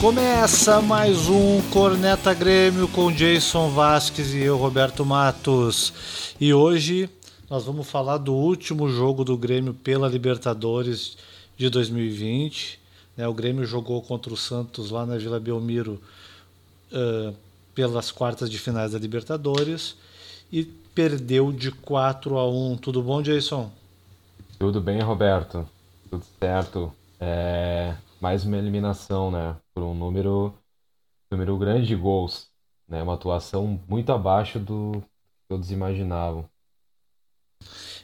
Começa mais um Corneta Grêmio com Jason Vasquez e eu, Roberto Matos. E hoje nós vamos falar do último jogo do Grêmio pela Libertadores de 2020. Né? O Grêmio jogou contra o Santos lá na Vila Belmiro pelas quartas de finais da Libertadores e perdeu de 4 a 1. Tudo bom, Jason? Tudo bem, Roberto. Tudo certo. É mais uma eliminação, né? Por um número, número grande de gols. Né? Uma atuação muito abaixo do que todos imaginavam.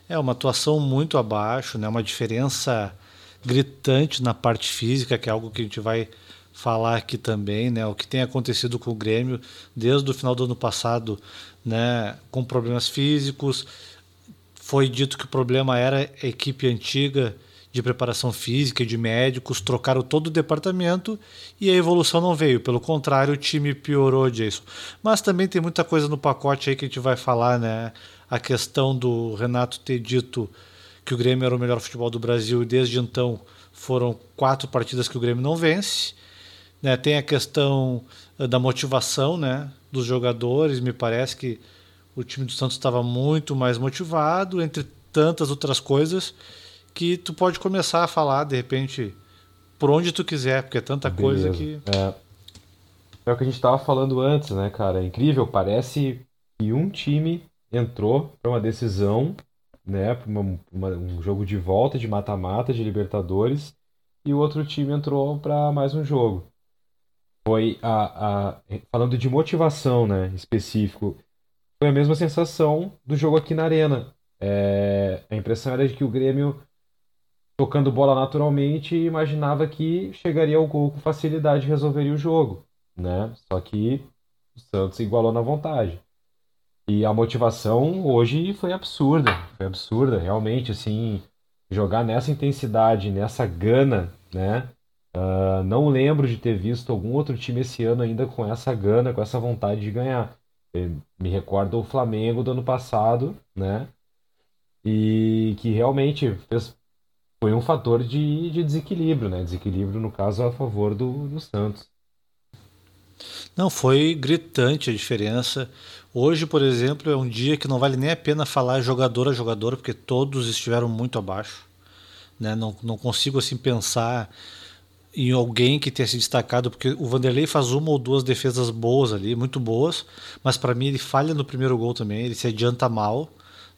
É uma atuação muito abaixo, né? Uma diferença gritante na parte física, que é algo que a gente vai falar aqui também, né? O que tem acontecido com o Grêmio desde o final do ano passado, né? Com problemas físicos. Foi dito que o problema era a equipe antiga de preparação física, de médicos, trocaram todo o departamento e a evolução não veio. Pelo contrário, o time piorou, Jason. Mas também tem muita coisa no pacote aí que a gente vai falar, né? A questão do Renato ter dito que o Grêmio era o melhor futebol do Brasil e desde então foram quatro partidas que o Grêmio não vence. Né? Tem a questão eh, da motivação né? dos jogadores, me parece que o time do Santos estava muito mais motivado, entre tantas outras coisas que tu pode começar a falar, de repente, por onde tu quiser, porque é tanta Beleza. coisa que. É. é o que a gente estava falando antes, né, cara? É incrível, parece que um time entrou para uma decisão, né, para um jogo de volta, de mata-mata, de Libertadores, e o outro time entrou para mais um jogo. Foi a, a. Falando de motivação, né, específico, foi a mesma sensação do jogo aqui na Arena. É, a impressão era de que o Grêmio tocando bola naturalmente e imaginava que chegaria ao gol com facilidade e resolveria o jogo, né? Só que o Santos igualou na vontade. E a motivação hoje foi absurda, foi absurda, realmente, assim, jogar nessa intensidade, nessa gana, né? Uh, não lembro de ter visto algum outro time esse ano ainda com essa gana, com essa vontade de ganhar. Eu me recordo o Flamengo do ano passado, né? E que realmente fez foi um fator de, de desequilíbrio, né? Desequilíbrio, no caso, a favor do, do Santos. Não, foi gritante a diferença. Hoje, por exemplo, é um dia que não vale nem a pena falar jogador a jogador, porque todos estiveram muito abaixo. Né? Não, não consigo assim pensar em alguém que tenha se destacado, porque o Vanderlei faz uma ou duas defesas boas ali, muito boas, mas para mim ele falha no primeiro gol também, ele se adianta mal,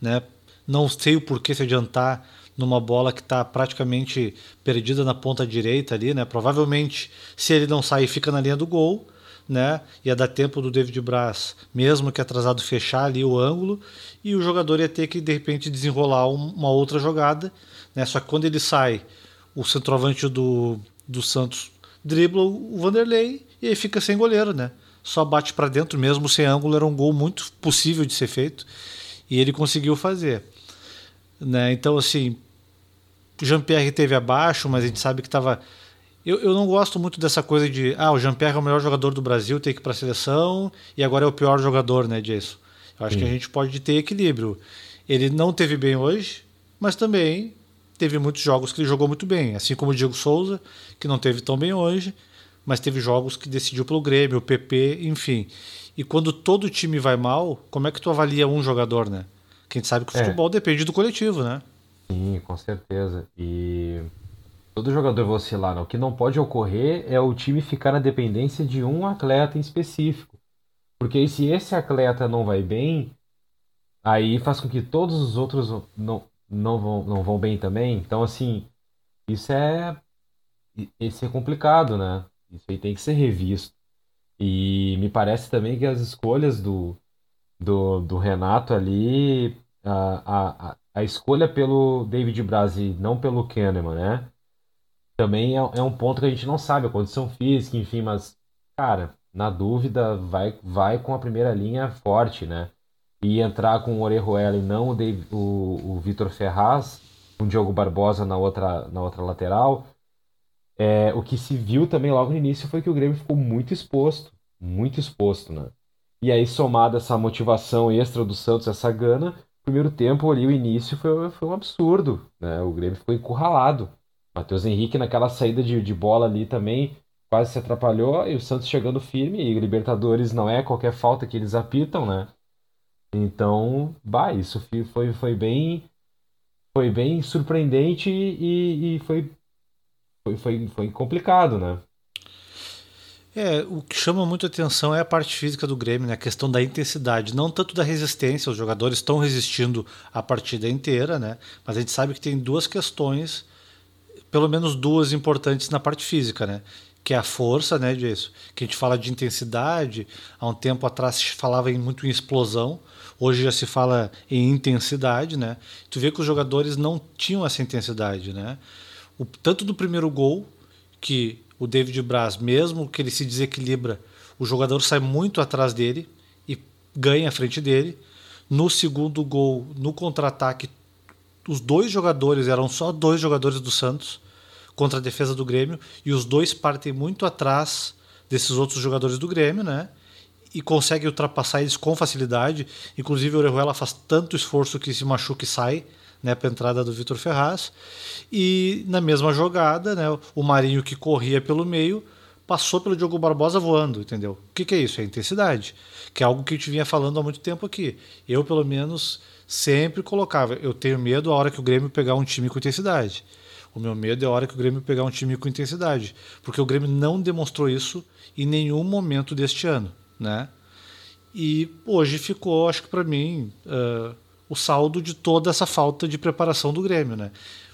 né? Não sei o porquê se adiantar numa bola que está praticamente perdida na ponta direita ali, né? Provavelmente, se ele não sair, fica na linha do gol, né? Ia dar tempo do David Braz, mesmo que atrasado, fechar ali o ângulo e o jogador ia ter que de repente desenrolar uma outra jogada, né? Só que quando ele sai, o centroavante do, do Santos dribla o Vanderlei e aí fica sem goleiro, né? Só bate para dentro mesmo sem ângulo, era um gol muito possível de ser feito e ele conseguiu fazer. Né? Então, assim, Jean-Pierre teve abaixo, mas a gente sabe que estava. Eu, eu não gosto muito dessa coisa de. Ah, o Jean-Pierre é o melhor jogador do Brasil, tem que ir para a seleção e agora é o pior jogador, né, disso. Eu acho que a gente pode ter equilíbrio. Ele não teve bem hoje, mas também teve muitos jogos que ele jogou muito bem. Assim como o Diego Souza, que não teve tão bem hoje, mas teve jogos que decidiu pelo Grêmio, o PP, enfim. E quando todo time vai mal, como é que tu avalia um jogador, né? Quem sabe que o é. futebol depende do coletivo, né? Sim, com certeza. E todo jogador vai oscilar. Né? O que não pode ocorrer é o time ficar na dependência de um atleta em específico. Porque se esse atleta não vai bem, aí faz com que todos os outros não, não, vão, não vão bem também. Então, assim, isso é, isso é complicado, né? Isso aí tem que ser revisto. E me parece também que as escolhas do, do, do Renato ali, a, a, a escolha pelo David Braz não pelo Kahneman, né? Também é, é, um ponto que a gente não sabe, a condição física, enfim, mas, cara, na dúvida, vai, vai com a primeira linha forte, né? E entrar com o Orejuela e não o, o, o Vitor Ferraz, com o Diogo Barbosa na outra, na outra lateral. É, o que se viu também logo no início foi que o Grêmio ficou muito exposto, muito exposto, né? E aí, somada essa motivação extra do Santos, essa gana, primeiro tempo ali, o início foi, foi um absurdo, né? O Grêmio ficou encurralado. Matheus Henrique naquela saída de, de bola ali também, quase se atrapalhou, e o Santos chegando firme, e Libertadores não é qualquer falta que eles apitam, né? Então, bah, isso foi, foi bem foi bem surpreendente e, e foi, foi, foi, foi complicado, né? É, o que chama muito atenção é a parte física do Grêmio, né? a questão da intensidade, não tanto da resistência, os jogadores estão resistindo a partida inteira, né? mas a gente sabe que tem duas questões, pelo menos duas importantes na parte física, né? que é a força, né, disso, que a gente fala de intensidade, há um tempo atrás se falava muito em explosão, hoje já se fala em intensidade, né? Tu vê que os jogadores não tinham essa intensidade, né? O, tanto do primeiro gol, que o David Braz, mesmo que ele se desequilibra, o jogador sai muito atrás dele e ganha à frente dele. No segundo gol, no contra-ataque, os dois jogadores eram só dois jogadores do Santos contra a defesa do Grêmio e os dois partem muito atrás desses outros jogadores do Grêmio, né? E conseguem ultrapassar eles com facilidade. Inclusive o Orejuela faz tanto esforço que se machuca e sai né, para a entrada do Vitor Ferraz. E na mesma jogada, né, o Marinho que corria pelo meio passou pelo Diogo Barbosa voando, entendeu? O que, que é isso? É intensidade, que é algo que a gente vinha falando há muito tempo aqui. Eu, pelo menos, sempre colocava. Eu tenho medo a hora que o Grêmio pegar um time com intensidade. O meu medo é a hora que o Grêmio pegar um time com intensidade, porque o Grêmio não demonstrou isso em nenhum momento deste ano, né? E hoje ficou, acho que para mim, uh, o saldo de toda essa falta de preparação do Grêmio. Né?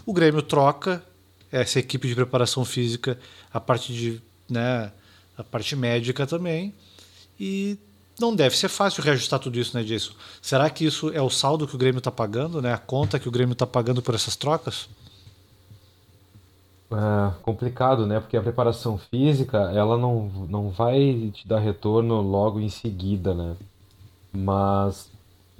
O Grêmio troca essa equipe de preparação física, a parte de, né, a parte médica também, e não deve ser fácil reajustar tudo isso, né, Jason? Será que isso é o saldo que o Grêmio está pagando, né? A conta que o Grêmio está pagando por essas trocas? É complicado, né? Porque a preparação física, ela não, não vai te dar retorno logo em seguida, né? Mas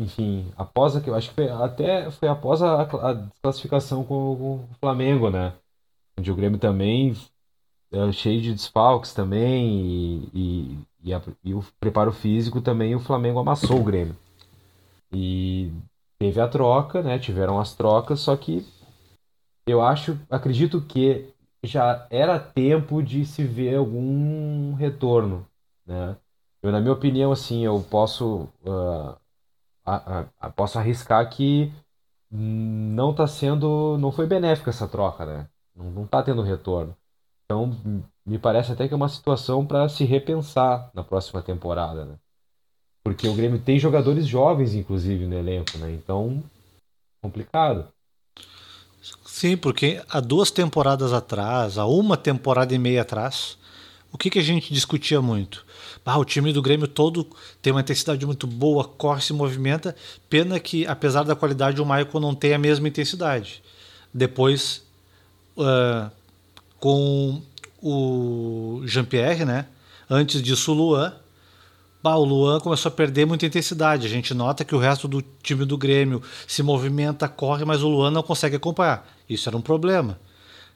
enfim, após a, acho que foi, até foi após a, a desclassificação com, com, o Flamengo, né? Onde o Grêmio também é cheio de desfalques também e, e, e, a, e, o preparo físico também o Flamengo amassou o Grêmio. E teve a troca, né? Tiveram as trocas, só que eu acho, acredito que já era tempo de se ver algum retorno, né? Eu, na minha opinião, assim, eu posso uh, a, a, posso arriscar que não está sendo, não foi benéfica essa troca, né? Não, não tá tendo retorno. Então, me parece até que é uma situação para se repensar na próxima temporada, né? Porque o Grêmio tem jogadores jovens, inclusive, no elenco, né? Então, complicado. Sim, porque há duas temporadas atrás, há uma temporada e meia atrás, o que, que a gente discutia muito? Ah, o time do Grêmio todo tem uma intensidade muito boa, corre, se movimenta. Pena que, apesar da qualidade, o Maicon não tem a mesma intensidade. Depois, uh, com o Jean-Pierre, né? Antes disso, o Luan. Bah, o Luan começou a perder muita intensidade. A gente nota que o resto do time do Grêmio se movimenta, corre, mas o Luan não consegue acompanhar. Isso era um problema.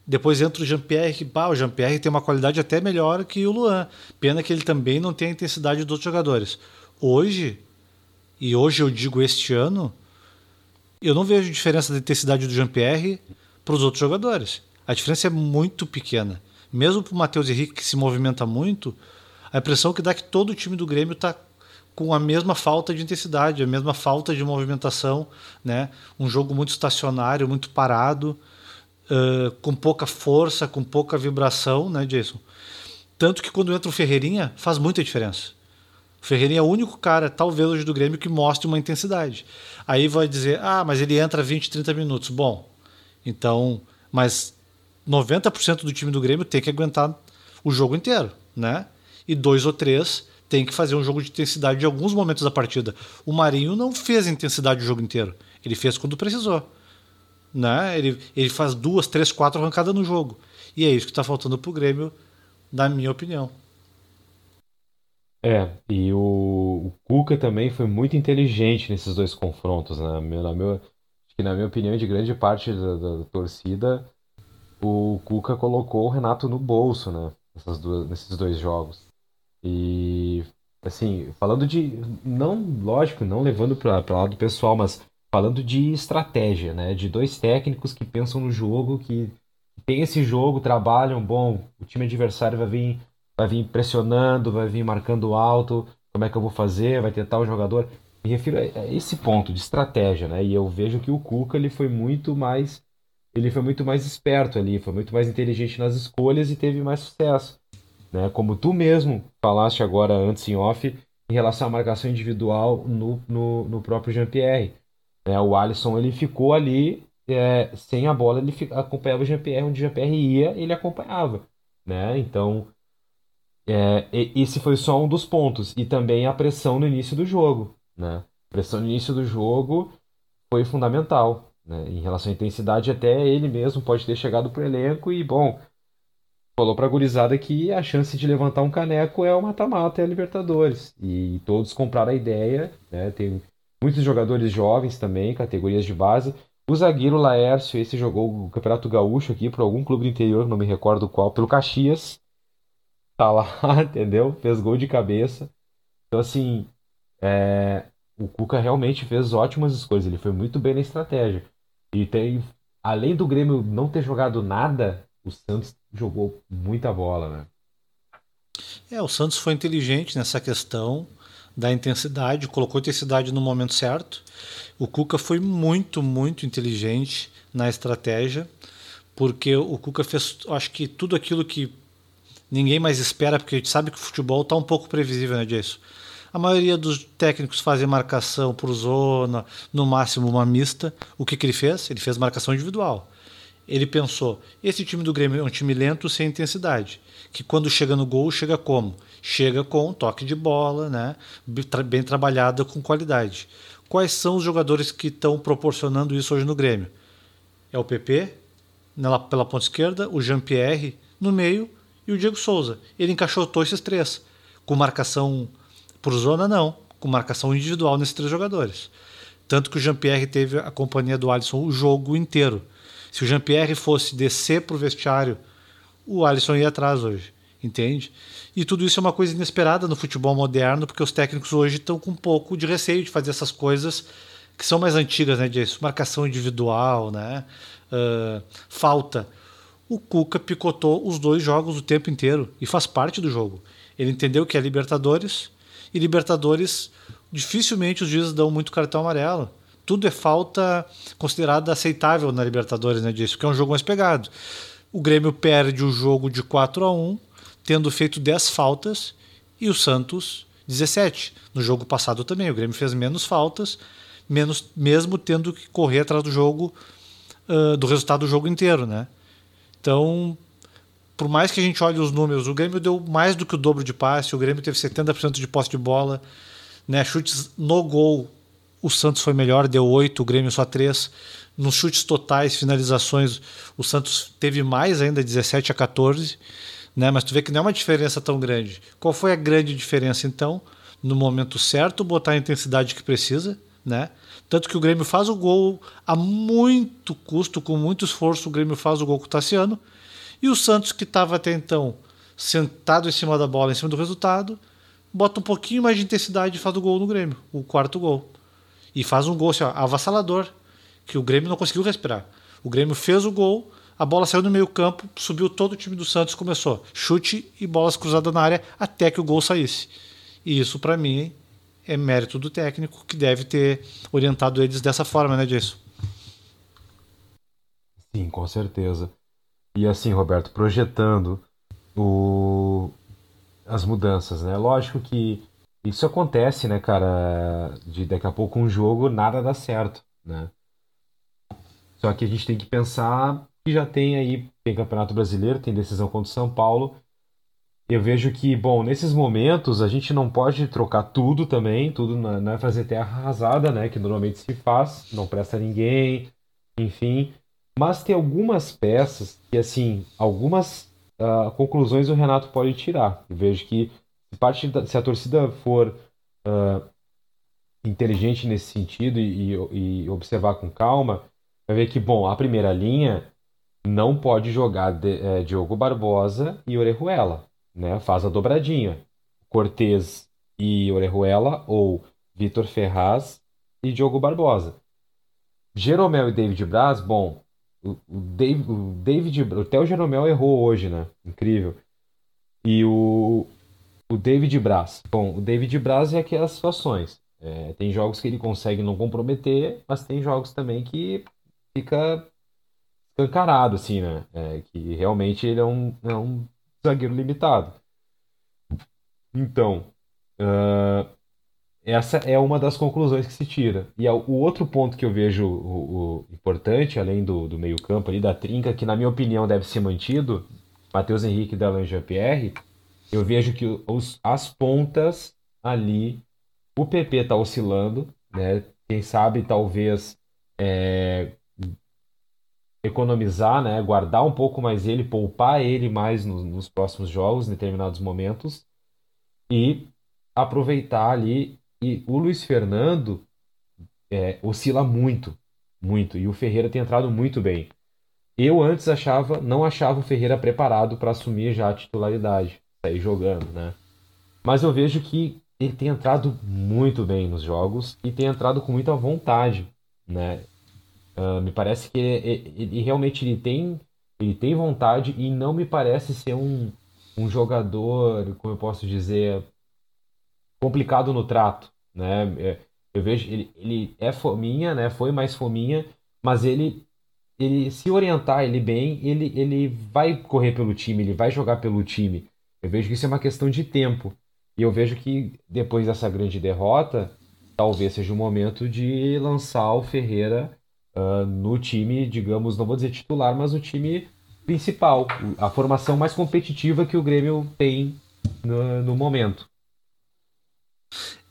Depois entra o Jean-Pierre, que o Jean-Pierre tem uma qualidade até melhor que o Luan. Pena que ele também não tem a intensidade dos outros jogadores. Hoje, e hoje eu digo este ano, eu não vejo diferença da intensidade do Jean-Pierre para os outros jogadores. A diferença é muito pequena. Mesmo para o Matheus Henrique, que se movimenta muito, a impressão que dá é que todo o time do Grêmio está com a mesma falta de intensidade, a mesma falta de movimentação, né? Um jogo muito estacionário, muito parado com pouca força, com pouca vibração, né, Jason? Tanto que quando entra o Ferreirinha, faz muita diferença. O Ferreirinha é o único cara, talvez hoje do Grêmio, que mostre uma intensidade. Aí vai dizer, ah, mas ele entra 20, 30 minutos. Bom, então, mas 90% do time do Grêmio tem que aguentar o jogo inteiro, né? E dois ou três tem que fazer um jogo de intensidade em alguns momentos da partida. O Marinho não fez intensidade o jogo inteiro. Ele fez quando precisou né? Ele, ele faz duas, três, quatro arrancadas no jogo. E é isso que está faltando para o Grêmio, na minha opinião. É, e o, o, Cuca também foi muito inteligente nesses dois confrontos, né? Na, meu, que na minha opinião, de grande parte da, da, da, torcida, o Cuca colocou o Renato no bolso, né? Duas, nesses dois jogos. E, assim, falando de. Não, lógico, não levando para o lado pessoal, mas falando de estratégia, né? De dois técnicos que pensam no jogo, que tem esse jogo, trabalham, bom, o time adversário vai vir, vai vir pressionando, vai vir marcando alto, como é que eu vou fazer, vai tentar o jogador. Me refiro a esse ponto de estratégia, né? E eu vejo que o Cuca ele foi muito mais ele foi muito mais esperto ali, foi muito mais inteligente nas escolhas e teve mais sucesso. Né? Como tu mesmo falaste agora antes em off, em relação à marcação individual no, no, no próprio Jean-Pierre. Né? O Alisson ele ficou ali é, sem a bola, ele acompanhava o Jean-Pierre, onde o Jean-Pierre ia, ele acompanhava. Né? Então, é, esse foi só um dos pontos. E também a pressão no início do jogo. Né? A pressão no início do jogo foi fundamental. Né? Em relação à intensidade, até ele mesmo pode ter chegado pro elenco e, bom, falou pra gurizada que a chance de levantar um caneco é o mata-mata, é a Libertadores. E todos compraram a ideia, né? Tem muitos jogadores jovens também, categorias de base. O zagueiro Laércio, esse jogou o Campeonato Gaúcho aqui por algum clube do interior, não me recordo qual, pelo Caxias. Tá lá, entendeu? Fez gol de cabeça. Então, assim, é... o Cuca realmente fez ótimas escolhas. Ele foi muito bem na estratégia. E tem, além do Grêmio não ter jogado nada, o Santos jogou muita bola, né? É, o Santos foi inteligente nessa questão da intensidade, colocou intensidade no momento certo. O Cuca foi muito, muito inteligente na estratégia, porque o Cuca fez, acho que tudo aquilo que ninguém mais espera, porque a gente sabe que o futebol está um pouco previsível, né, disso. A maioria dos técnicos fazem marcação por zona, no máximo uma mista. O que, que ele fez? Ele fez marcação individual. Ele pensou: esse time do Grêmio é um time lento sem intensidade, que quando chega no gol chega como? Chega com toque de bola, né? bem trabalhada com qualidade. Quais são os jogadores que estão proporcionando isso hoje no Grêmio? É o PP, pela ponta esquerda, o Jean-Pierre no meio e o Diego Souza. Ele encaixotou esses três, com marcação por zona, não. Com marcação individual nesses três jogadores. Tanto que o Jean-Pierre teve a companhia do Alisson o jogo inteiro. Se o Jean-Pierre fosse descer para o vestiário, o Alisson ia atrás hoje. Entende? E tudo isso é uma coisa inesperada no futebol moderno, porque os técnicos hoje estão com um pouco de receio de fazer essas coisas que são mais antigas, né? De marcação individual, né? Uh, falta. O Cuca picotou os dois jogos o tempo inteiro e faz parte do jogo. Ele entendeu que é Libertadores, e Libertadores, dificilmente os juízes dão muito cartão amarelo. Tudo é falta considerada aceitável na Libertadores, né, disso, que é um jogo mais pegado. O Grêmio perde o jogo de 4 a 1 tendo feito 10 faltas, e o Santos 17. No jogo passado também, o Grêmio fez menos faltas, menos mesmo tendo que correr atrás do jogo, uh, do resultado do jogo inteiro, né? Então, por mais que a gente olhe os números, o Grêmio deu mais do que o dobro de passe, o Grêmio teve 70% de posse de bola, né? Chutes no gol, o Santos foi melhor, deu 8, o Grêmio só 3. Nos chutes totais, finalizações, o Santos teve mais ainda, 17 a 14, né? Mas tu vê que não é uma diferença tão grande. Qual foi a grande diferença então? No momento certo, botar a intensidade que precisa, né? Tanto que o Grêmio faz o gol a muito custo, com muito esforço, o Grêmio faz o gol com o Tassiano e o Santos, que estava até então sentado em cima da bola, em cima do resultado, bota um pouquinho mais de intensidade e faz o gol no Grêmio, o quarto gol. E faz um gol assim, ó, avassalador, que o Grêmio não conseguiu respirar. O Grêmio fez o gol, a bola saiu no meio campo, subiu todo o time do Santos começou chute e bolas cruzadas na área até que o gol saísse. E isso, para mim, é mérito do técnico que deve ter orientado eles dessa forma, né, disso. Sim, com certeza. E assim, Roberto, projetando o... as mudanças, né? Lógico que isso acontece, né, cara? De daqui a pouco um jogo nada dá certo, né? Só que a gente tem que pensar que já tem aí, tem Campeonato Brasileiro, tem decisão contra o São Paulo. Eu vejo que, bom, nesses momentos a gente não pode trocar tudo também, tudo não é fazer terra arrasada, né? Que normalmente se faz, não presta ninguém, enfim. Mas tem algumas peças que, assim, algumas uh, conclusões o Renato pode tirar. Eu vejo que se, parte da, se a torcida for uh, inteligente nesse sentido e, e, observar com calma, vai ver que, bom, a primeira linha não pode jogar de, é, Diogo Barbosa e Orejuela, né? Faz a dobradinha. Cortez e Orejuela ou Vitor Ferraz e Diogo Barbosa. Jeromel e David Braz, bom, o, David, o David, o Theo Jeromel errou hoje, né? Incrível. E o, o David Braz. Bom, o David Braz é aquelas situações. É, tem jogos que ele consegue não comprometer, mas tem jogos também que fica escancarado, assim, né? É, que realmente ele é um, é um zagueiro limitado. Então, uh, essa é uma das conclusões que se tira. E o outro ponto que eu vejo o, o importante, além do, do meio-campo ali, da trinca, que na minha opinião deve ser mantido, Matheus Henrique e Jean-Pierre, eu vejo que os, as pontas ali, o PP está oscilando, né? Quem sabe talvez é, economizar, né? Guardar um pouco mais ele, poupar ele mais no, nos próximos jogos, em determinados momentos, e aproveitar ali. E o Luiz Fernando é, oscila muito, muito, e o Ferreira tem entrado muito bem. Eu antes achava, não achava o Ferreira preparado para assumir já a titularidade sair jogando, né? Mas eu vejo que ele tem entrado muito bem nos jogos e tem entrado com muita vontade, né? Uh, me parece que ele, ele, realmente ele tem, ele tem vontade e não me parece ser um, um jogador, como eu posso dizer, complicado no trato, né? É, eu vejo ele, ele é fominha, né? Foi mais fominha, mas ele ele se orientar ele bem, ele, ele vai correr pelo time, ele vai jogar pelo time. Eu vejo que isso é uma questão de tempo. E eu vejo que depois dessa grande derrota, talvez seja o momento de lançar o Ferreira uh, no time, digamos, não vou dizer titular, mas no time principal, a formação mais competitiva que o Grêmio tem no, no momento.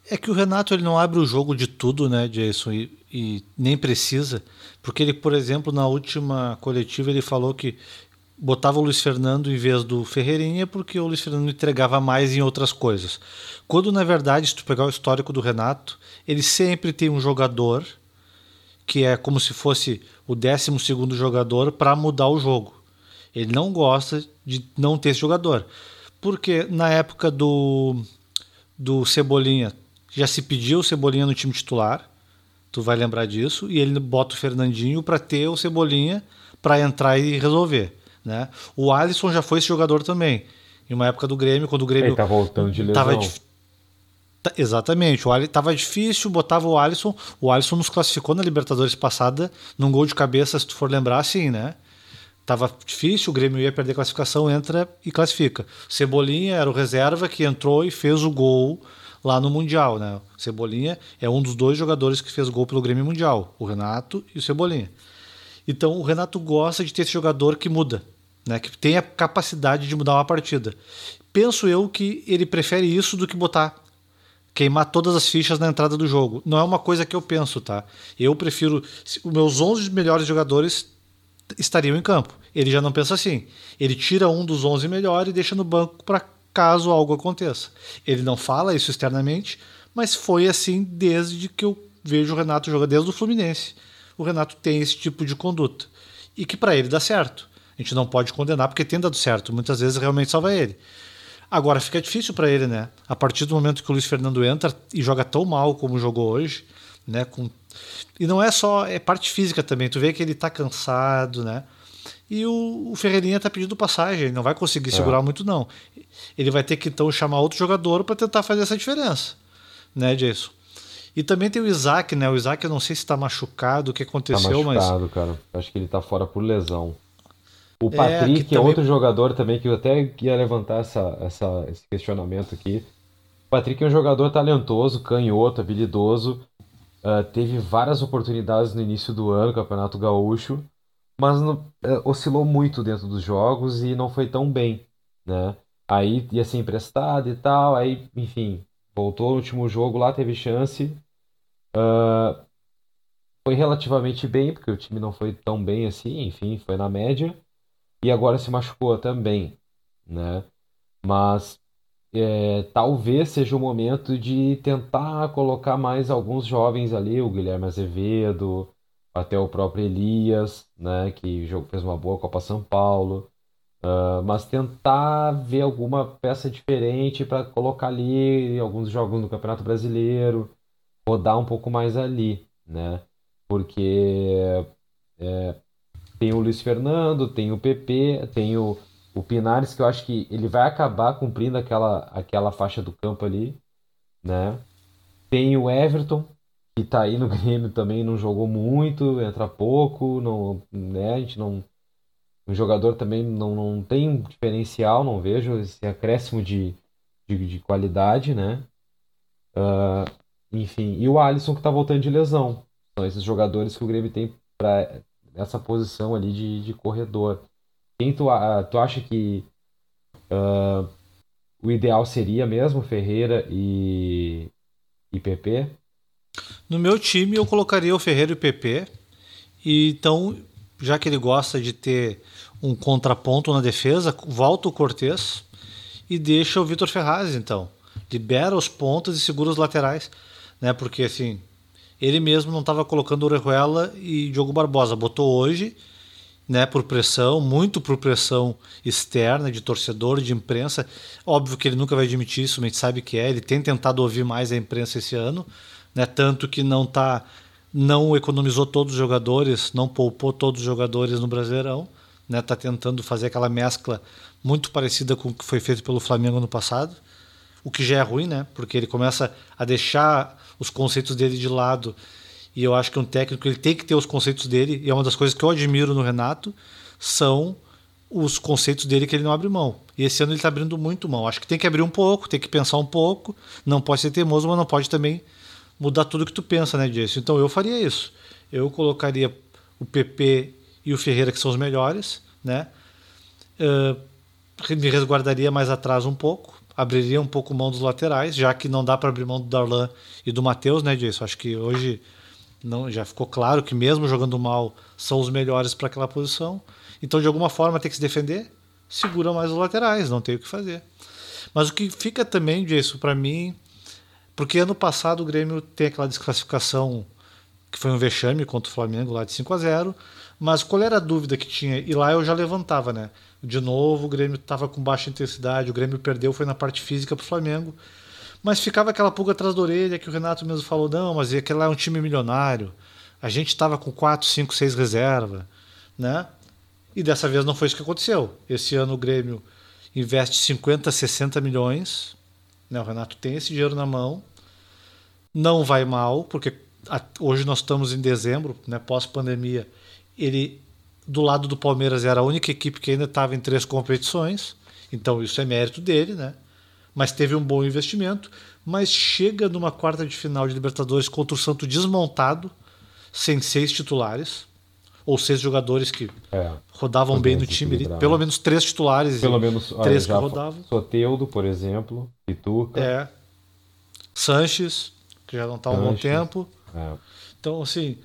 É que o Renato ele não abre o jogo de tudo, né, Jason, e, e, nem precisa, porque ele, por exemplo, na última coletiva ele falou que botava o Luiz Fernando em vez do Ferreirinha porque o Luiz Fernando entregava mais em outras coisas. Quando na verdade, se tu pegar o histórico do Renato, ele sempre tem um jogador que é como se fosse o 12 segundo jogador para mudar o jogo. Ele não gosta de não ter esse jogador. Porque na época do do Cebolinha já se pediu o Cebolinha no time titular. Tu vai lembrar disso e ele bota o Fernandinho para ter o Cebolinha para entrar e resolver. Né? O Alisson já foi esse jogador também. Em uma época do Grêmio, quando o Grêmio. Ele tá voltando de lesão. Tava. Tá, exatamente. O Ali... Tava difícil, botava o Alisson. O Alisson nos classificou na Libertadores passada num gol de cabeça, se tu for lembrar, assim, né? Tava difícil, o Grêmio ia perder a classificação, entra e classifica. Cebolinha era o reserva que entrou e fez o gol lá no Mundial, né? O Cebolinha é um dos dois jogadores que fez gol pelo Grêmio Mundial, o Renato e o Cebolinha. Então o Renato gosta de ter esse jogador que muda né, que tem a capacidade de mudar uma partida. Penso eu que ele prefere isso do que botar queimar todas as fichas na entrada do jogo. Não é uma coisa que eu penso, tá? Eu prefiro os meus 11 melhores jogadores estariam em campo. Ele já não pensa assim. Ele tira um dos 11 melhores e deixa no banco para caso algo aconteça. Ele não fala isso externamente, mas foi assim desde que eu vejo o Renato jogar desde o Fluminense. O Renato tem esse tipo de conduta e que para ele dá certo. A gente não pode condenar porque tem dado certo. Muitas vezes realmente salva ele. Agora fica difícil para ele, né? A partir do momento que o Luiz Fernando entra e joga tão mal como jogou hoje, né? Com... E não é só, é parte física também. Tu vê que ele tá cansado, né? E o, o Ferreirinha tá pedindo passagem, ele não vai conseguir é. segurar muito, não. Ele vai ter que então chamar outro jogador para tentar fazer essa diferença, né, Jason? E também tem o Isaac, né? O Isaac, eu não sei se está machucado, o que aconteceu, tá machucado, mas. cara. Acho que ele tá fora por lesão. O é, Patrick é, também... outro jogador também que eu até ia levantar essa, essa, esse questionamento aqui. O Patrick é um jogador talentoso, canhoto, habilidoso. Uh, teve várias oportunidades no início do ano, Campeonato Gaúcho, mas no, uh, oscilou muito dentro dos jogos e não foi tão bem, né? Aí ia ser emprestado e tal, aí, enfim, voltou no último jogo lá, teve chance. Uh, foi relativamente bem, porque o time não foi tão bem assim, enfim, foi na média e agora se machucou também, né? Mas é, talvez seja o momento de tentar colocar mais alguns jovens ali, o Guilherme Azevedo, até o próprio Elias, né, que fez uma boa Copa São Paulo, uh, mas tentar ver alguma peça diferente para colocar ali alguns jogos no Campeonato Brasileiro, rodar um pouco mais ali, né, porque é, tem o Luiz Fernando, tem o PP, tem o, o Pinares, que eu acho que ele vai acabar cumprindo aquela, aquela faixa do campo ali, né? Tem o Everton, que tá aí no Grêmio também, não jogou muito, entra pouco, não, né? A gente não. O jogador também não, não tem um diferencial, não vejo esse acréscimo de, de, de qualidade, né? Uh, enfim, e o Alisson que tá voltando de lesão. São esses jogadores que o Grêmio tem para essa posição ali de, de corredor. Quem tu, tu acha que uh, o ideal seria mesmo Ferreira e, e PP? No meu time eu colocaria o Ferreira e o PP. Então, já que ele gosta de ter um contraponto na defesa, volta o Cortez e deixa o Vitor Ferraz, então. Libera os pontos e segura os laterais, né? Porque assim, ele mesmo não estava colocando Orejuela e Diogo Barbosa, botou hoje, né, por pressão, muito por pressão externa de torcedor, de imprensa. Óbvio que ele nunca vai admitir isso, a gente sabe que é. Ele tem tentado ouvir mais a imprensa esse ano, né? Tanto que não tá não economizou todos os jogadores, não poupou todos os jogadores no Brasileirão, né? Tá tentando fazer aquela mescla muito parecida com o que foi feito pelo Flamengo no passado, o que já é ruim, né? Porque ele começa a deixar os conceitos dele de lado. E eu acho que um técnico ele tem que ter os conceitos dele, e é uma das coisas que eu admiro no Renato, são os conceitos dele que ele não abre mão. E esse ano ele está abrindo muito mão. Acho que tem que abrir um pouco, tem que pensar um pouco, não pode ser teimoso, mas não pode também mudar tudo que tu pensa, né, Jason? Então eu faria isso. Eu colocaria o PP e o Ferreira, que são os melhores, né? Uh, me resguardaria mais atrás um pouco, abriria um pouco mão dos laterais, já que não dá para abrir mão do Darlan e do Matheus, né, Jason? Acho que hoje não já ficou claro que mesmo jogando mal são os melhores para aquela posição. Então, de alguma forma, tem que se defender, segura mais os laterais, não tem o que fazer. Mas o que fica também, Jason, para mim, porque ano passado o Grêmio tem aquela desclassificação que foi um vexame contra o Flamengo lá de 5 a 0 mas qual era a dúvida que tinha? E lá eu já levantava, né? De novo, o Grêmio estava com baixa intensidade, o Grêmio perdeu, foi na parte física para o Flamengo. Mas ficava aquela pulga atrás da orelha que o Renato mesmo falou: não, mas aquele lá é um time milionário. A gente estava com 4, 5, 6 reserva, né? E dessa vez não foi isso que aconteceu. Esse ano o Grêmio investe 50, 60 milhões né? O Renato tem esse dinheiro na mão, não vai mal, porque hoje nós estamos em dezembro, né? pós-pandemia. Ele, do lado do Palmeiras, era a única equipe que ainda estava em três competições, então isso é mérito dele, né? mas teve um bom investimento. Mas chega numa quarta de final de Libertadores contra o Santo desmontado, sem seis titulares ou seis jogadores que é, rodavam bem no time, ali, pelo menos três titulares, pelo menos três que rodavam. Soteudo, por exemplo, Pituca. É. Sanches, que já não está há um bom tempo. É. Então, assim,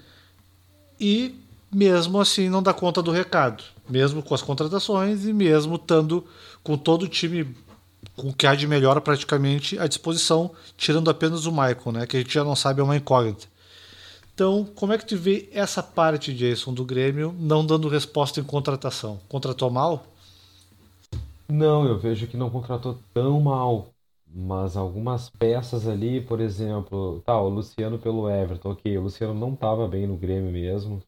e mesmo assim não dá conta do recado, mesmo com as contratações e mesmo estando com todo o time com o que há de melhor praticamente à disposição, tirando apenas o Michael, né, que a gente já não sabe é uma incógnita. Então, como é que tu vê essa parte, Jason, do Grêmio não dando resposta em contratação? Contratou mal? Não, eu vejo que não contratou tão mal. Mas algumas peças ali, por exemplo, tá, o Luciano pelo Everton, ok, o Luciano não estava bem no Grêmio mesmo.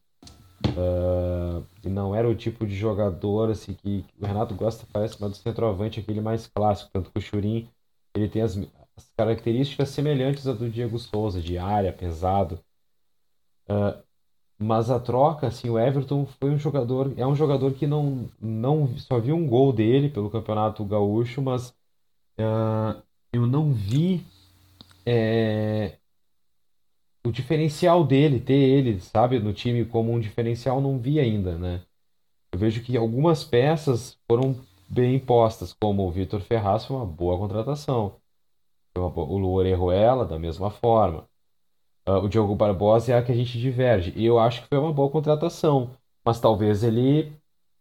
Uh, não era o tipo de jogador assim que o Renato gosta, parece, mas do centroavante, aquele mais clássico, tanto que o Churin ele tem as, as características semelhantes à do Diego Souza, de área, pesado. Uh, mas a troca, assim, o Everton foi um jogador, é um jogador que não, não só vi um gol dele pelo Campeonato Gaúcho, mas uh, eu não vi é, o diferencial dele, ter ele, sabe, no time como um diferencial, não vi ainda, né? Eu vejo que algumas peças foram bem postas, como o Vitor Ferraz foi uma boa contratação. O Orejuela, da mesma forma. Uh, o Diogo Barbosa é a que a gente diverge. E eu acho que foi uma boa contratação. Mas talvez ele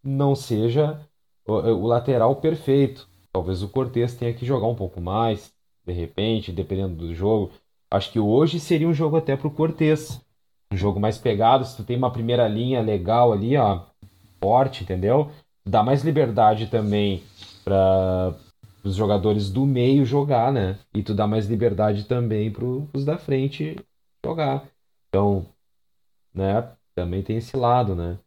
não seja o, o lateral perfeito. Talvez o Cortez tenha que jogar um pouco mais, de repente, dependendo do jogo. Acho que hoje seria um jogo até pro Cortez. Um jogo mais pegado. Se tu tem uma primeira linha legal ali, ó, forte, entendeu? Dá mais liberdade também para os jogadores do meio jogar, né? E tu dá mais liberdade também para os da frente jogar. Então, né, também tem esse lado, né?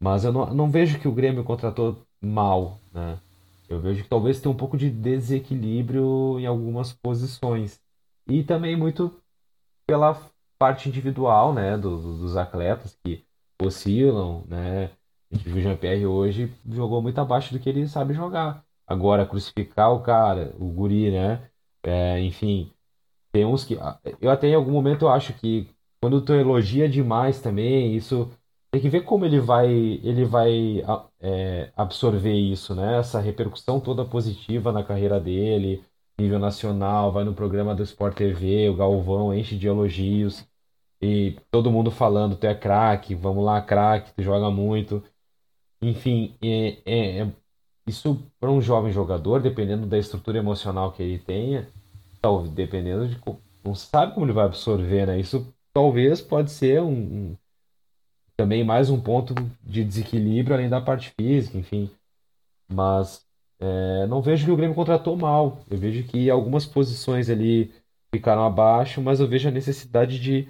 Mas eu não, não vejo que o Grêmio contratou mal, né? Eu vejo que talvez tenha um pouco de desequilíbrio em algumas posições. E também muito pela parte individual, né, do, dos atletas que oscilam, né? A gente viu o Jean-Pierre hoje jogou muito abaixo do que ele sabe jogar. Agora, crucificar o cara, o guri, né? É, enfim, tem uns que. Eu até em algum momento acho que quando tu elogia demais também, isso tem que ver como ele vai ele vai é, absorver isso, né? Essa repercussão toda positiva na carreira dele, nível nacional, vai no programa do Sport TV, o Galvão enche de elogios e todo mundo falando, tu é craque, vamos lá, craque, tu joga muito. Enfim, é, é, é isso para um jovem jogador, dependendo da estrutura emocional que ele tenha, tal, dependendo de não sabe como ele vai absorver, né? Isso talvez pode ser um, um também mais um ponto de desequilíbrio além da parte física, enfim. Mas é, não vejo que o Grêmio contratou mal. Eu vejo que algumas posições ali ficaram abaixo, mas eu vejo a necessidade de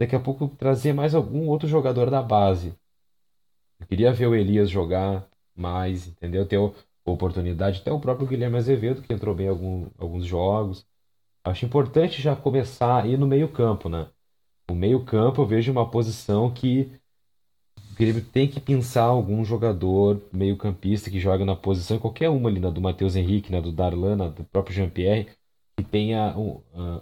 daqui a pouco trazer mais algum outro jogador da base. Eu queria ver o Elias jogar mais, entendeu? Ter oportunidade, até o próprio Guilherme Azevedo, que entrou bem em algum, alguns jogos. Acho importante já começar a ir no meio-campo, né? No meio-campo eu vejo uma posição que o Grêmio tem que pensar algum jogador meio-campista que joga na posição, qualquer uma ali, na do Matheus Henrique, na do Darlan, na do próprio Jean-Pierre, que tenha um,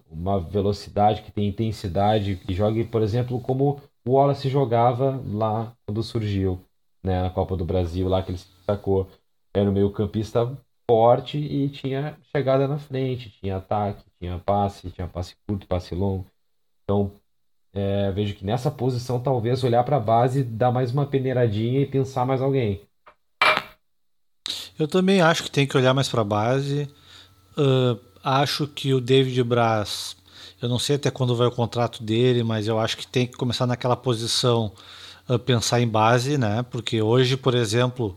uma velocidade, que tenha intensidade, que jogue, por exemplo, como o Wallace jogava lá quando surgiu, né, na Copa do Brasil, lá que ele se destacou. Era um meio-campista forte e tinha chegada na frente, tinha ataque, tinha passe, tinha passe curto, passe longo. Então, é, vejo que nessa posição, talvez olhar para a base, dar mais uma peneiradinha e pensar mais alguém. Eu também acho que tem que olhar mais para a base. Uh, acho que o David Braz, eu não sei até quando vai o contrato dele, mas eu acho que tem que começar naquela posição uh, pensar em base, né? Porque hoje, por exemplo,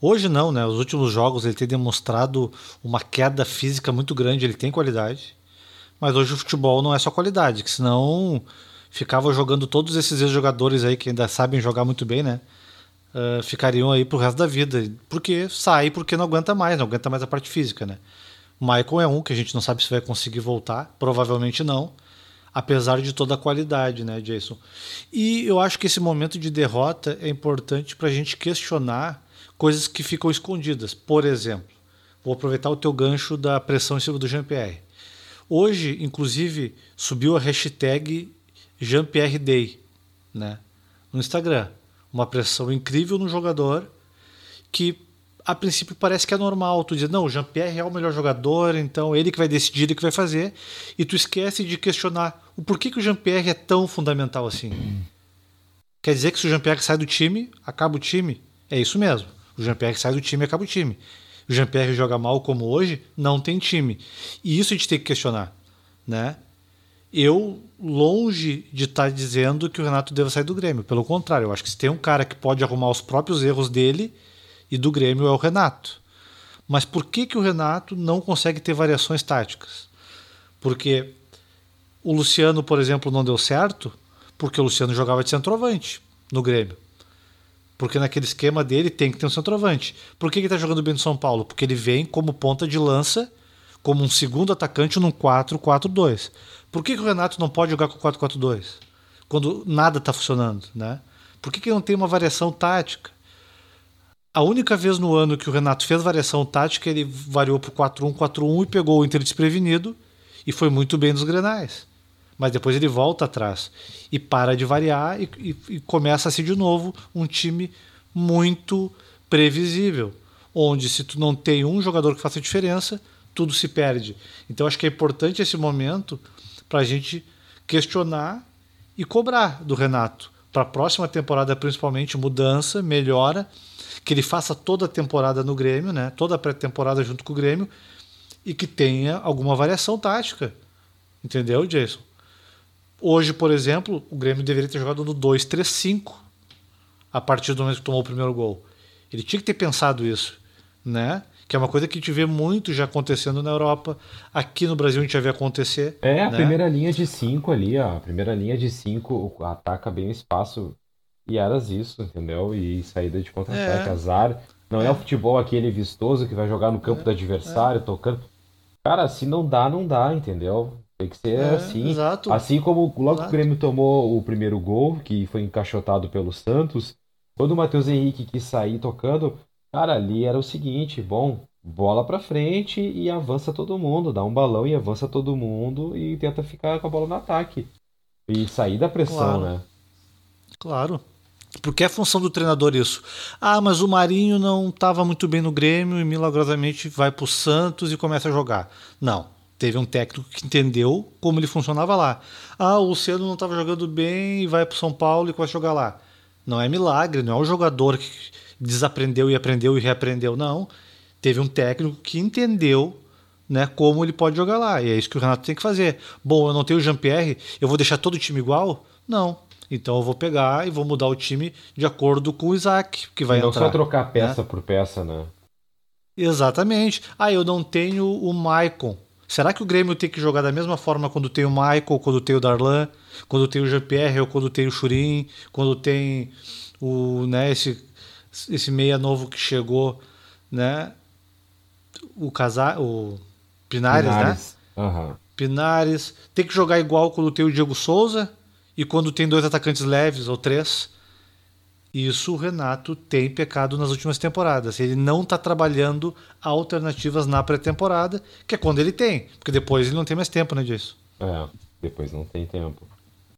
hoje não, né? Os últimos jogos ele tem demonstrado uma queda física muito grande, ele tem qualidade. Mas hoje o futebol não é só qualidade, que senão ficava jogando todos esses jogadores aí que ainda sabem jogar muito bem, né? Uh, ficariam aí pro resto da vida. Porque sai porque não aguenta mais, não aguenta mais a parte física, né? Michael é um que a gente não sabe se vai conseguir voltar, provavelmente não, apesar de toda a qualidade, né, Jason? E eu acho que esse momento de derrota é importante para a gente questionar coisas que ficam escondidas. Por exemplo, vou aproveitar o teu gancho da pressão em cima do Jean-Pierre. Hoje, inclusive, subiu a hashtag Jean-Pierre Day, né? No Instagram. Uma pressão incrível no jogador que a princípio parece que é normal. Tu diz, não, o Jean-Pierre é o melhor jogador, então ele que vai decidir, ele que vai fazer. E tu esquece de questionar o porquê que o Jean-Pierre é tão fundamental assim. Quer dizer que se o Jean-Pierre sai do time, acaba o time? É isso mesmo. O Jean-Pierre sai do time, acaba o time. O Jean-Pierre joga mal como hoje, não tem time. E isso a gente tem que questionar, né? Eu longe de estar tá dizendo que o Renato deva sair do Grêmio. Pelo contrário, eu acho que se tem um cara que pode arrumar os próprios erros dele e do Grêmio é o Renato. Mas por que, que o Renato não consegue ter variações táticas? Porque o Luciano, por exemplo, não deu certo porque o Luciano jogava de centroavante no Grêmio. Porque naquele esquema dele tem que ter um centroavante. Por que ele está jogando bem no São Paulo? Porque ele vem como ponta de lança, como um segundo atacante num 4-4-2. Por que, que o Renato não pode jogar com 4-4-2? Quando nada está funcionando, né? Por que, que não tem uma variação tática? A única vez no ano que o Renato fez variação tática, ele variou para 4-1-4-1 e pegou o Inter desprevenido e foi muito bem nos grenais. Mas depois ele volta atrás e para de variar e, e, e começa a ser de novo um time muito previsível, onde se tu não tem um jogador que faça diferença, tudo se perde. Então acho que é importante esse momento para a gente questionar e cobrar do Renato. Para a próxima temporada, principalmente, mudança, melhora, que ele faça toda a temporada no Grêmio, né? toda a pré-temporada junto com o Grêmio, e que tenha alguma variação tática. Entendeu, Jason? Hoje, por exemplo, o Grêmio deveria ter jogado no 2-3-5 a partir do momento que tomou o primeiro gol. Ele tinha que ter pensado isso, né? Que é uma coisa que a gente vê muito já acontecendo na Europa. Aqui no Brasil a gente já vê acontecer. É, a né? primeira linha de cinco ali, ó. A primeira linha de cinco ataca bem o espaço e eras isso, entendeu? E saída de contra-ataque, é. azar. Não é. é. o futebol aquele vistoso que vai jogar no campo é. do adversário, tocando. Cara, se não dá, não dá, entendeu? Tem que ser é, assim. Exato. Assim como logo exato. que o Grêmio tomou o primeiro gol, que foi encaixotado pelo Santos, quando o Matheus Henrique quis sair tocando, cara, ali era o seguinte, bom, bola pra frente e avança todo mundo, dá um balão e avança todo mundo e tenta ficar com a bola no ataque. E sair da pressão, claro. né? Claro. Porque é função do treinador isso. Ah, mas o Marinho não estava muito bem no Grêmio e milagrosamente vai para o Santos e começa a jogar. Não. Teve um técnico que entendeu como ele funcionava lá. Ah, o Luciano não estava jogando bem e vai para São Paulo e começa a jogar lá. Não é milagre, não é o jogador que desaprendeu e aprendeu e reaprendeu, não. Teve um técnico que entendeu né, como ele pode jogar lá. E é isso que o Renato tem que fazer. Bom, eu não tenho o Jean-Pierre, eu vou deixar todo o time igual? Não. Então eu vou pegar e vou mudar o time de acordo com o Isaac, que vai não entrar. Não só trocar peça né? por peça, né? Exatamente. Ah, eu não tenho o Maicon. Será que o Grêmio tem que jogar da mesma forma quando tem o Michael, quando tem o Darlan, quando tem o Jean-Pierre ou quando tem o Churin, quando tem o, né, esse, esse meia novo que chegou, né? O Casar, o Pinares, né? Pinares. né? Uhum. Pinares. Tem que jogar igual quando tem o Diego Souza e quando tem dois atacantes leves ou três. Isso o Renato tem pecado nas últimas temporadas. Ele não está trabalhando alternativas na pré-temporada, que é quando ele tem, porque depois ele não tem mais tempo, né, disso. É, depois não tem tempo.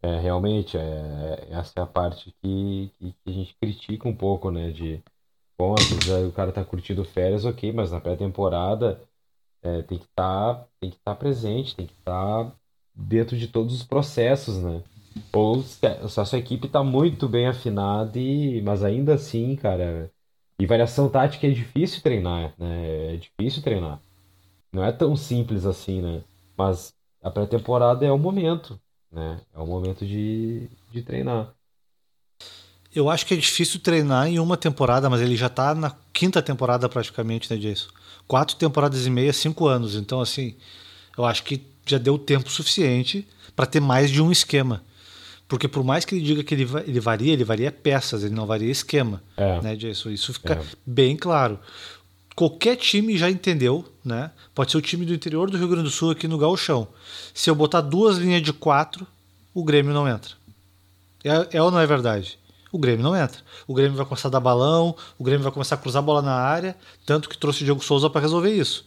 É, realmente, é, essa é a parte que, que, a gente critica um pouco, né, de, bom, o cara tá curtindo férias, ok, mas na pré-temporada é, tem que estar tá, tem que tá presente, tem que estar tá dentro de todos os processos, né? Ou se a sua equipe está muito bem afinada, e, mas ainda assim, cara. E variação tática é difícil treinar, né? É difícil treinar. Não é tão simples assim, né? Mas a pré-temporada é o momento, né? É o momento de, de treinar. Eu acho que é difícil treinar em uma temporada, mas ele já está na quinta temporada praticamente, né, disso. Quatro temporadas e meia, cinco anos. Então, assim, eu acho que já deu tempo suficiente para ter mais de um esquema. Porque por mais que ele diga que ele, ele varia, ele varia peças, ele não varia esquema. É. Né, Jason? Isso fica é. bem claro. Qualquer time já entendeu, né? Pode ser o time do interior do Rio Grande do Sul aqui no Gauchão. Se eu botar duas linhas de quatro, o Grêmio não entra. É, é ou não é verdade? O Grêmio não entra. O Grêmio vai começar a dar balão, o Grêmio vai começar a cruzar a bola na área, tanto que trouxe o Diego Souza para resolver isso.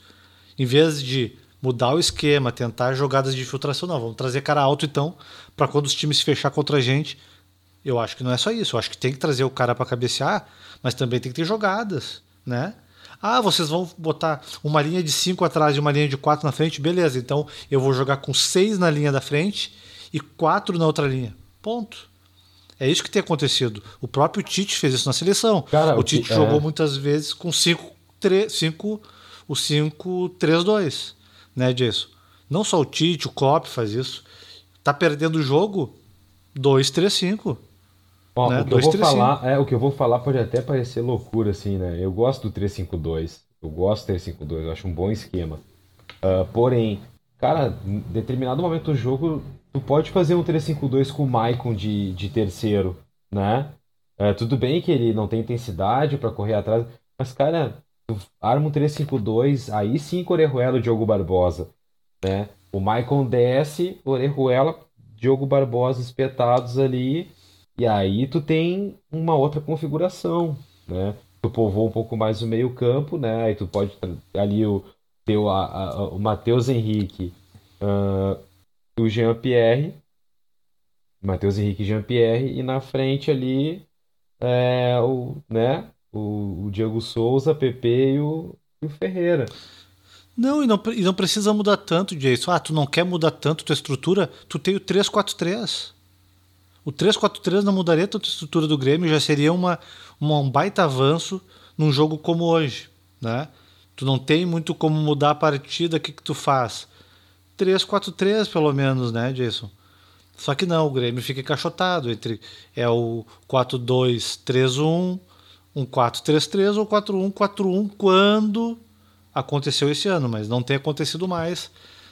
Em vez de mudar o esquema, tentar jogadas de infiltração. Não, vamos trazer cara alto então, para quando os times se fechar contra a gente. Eu acho que não é só isso. Eu acho que tem que trazer o cara para cabecear, mas também tem que ter jogadas, né? Ah, vocês vão botar uma linha de 5 atrás e uma linha de 4 na frente, beleza. Então eu vou jogar com 6 na linha da frente e 4 na outra linha. Ponto. É isso que tem acontecido. O próprio Tite fez isso na seleção. Cara, o Tite jogou é... muitas vezes com 5 5 o 5-3-2 né, disso. Não só o Tite, o Klopp faz isso. Tá perdendo o jogo 2-3-5. Ó, né? o, que 2, eu vou 3, falar, é, o que eu vou falar pode até parecer loucura, assim, né? Eu gosto do 3-5-2. Eu gosto do 3-5-2, eu acho um bom esquema. Uh, porém, cara, em determinado momento do jogo, tu pode fazer um 3-5-2 com o Maicon de, de terceiro, né? Uh, tudo bem que ele não tem intensidade para correr atrás, mas, cara, arma um 3-5-2, aí sim Orejuela e Diogo Barbosa. Né? O Maicon desce, Orejuela, Diogo Barbosa espetados ali, e aí tu tem uma outra configuração. Né? Tu povoa um pouco mais o meio campo, né? aí tu pode ali o, ter o, a, a, o Matheus Henrique uh, o Jean-Pierre, Matheus Henrique e Jean-Pierre, e na frente ali é, o, né, o, o Diego Souza, PP e o, e o Ferreira. Não e, não, e não precisa mudar tanto, Jason. Ah, tu não quer mudar tanto tua estrutura? Tu tem o 3-4-3. O 3-4-3 não mudaria tanto a estrutura do Grêmio, já seria uma, uma, um baita avanço num jogo como hoje. Né? Tu não tem muito como mudar a partida, o que, que tu faz? 3-4-3 pelo menos, né, Jason? Só que não, o Grêmio fica encaixotado entre é o 4-2-3-1, um 4-3-3 ou 4-1-4-1 quando aconteceu esse ano, mas não tem acontecido mais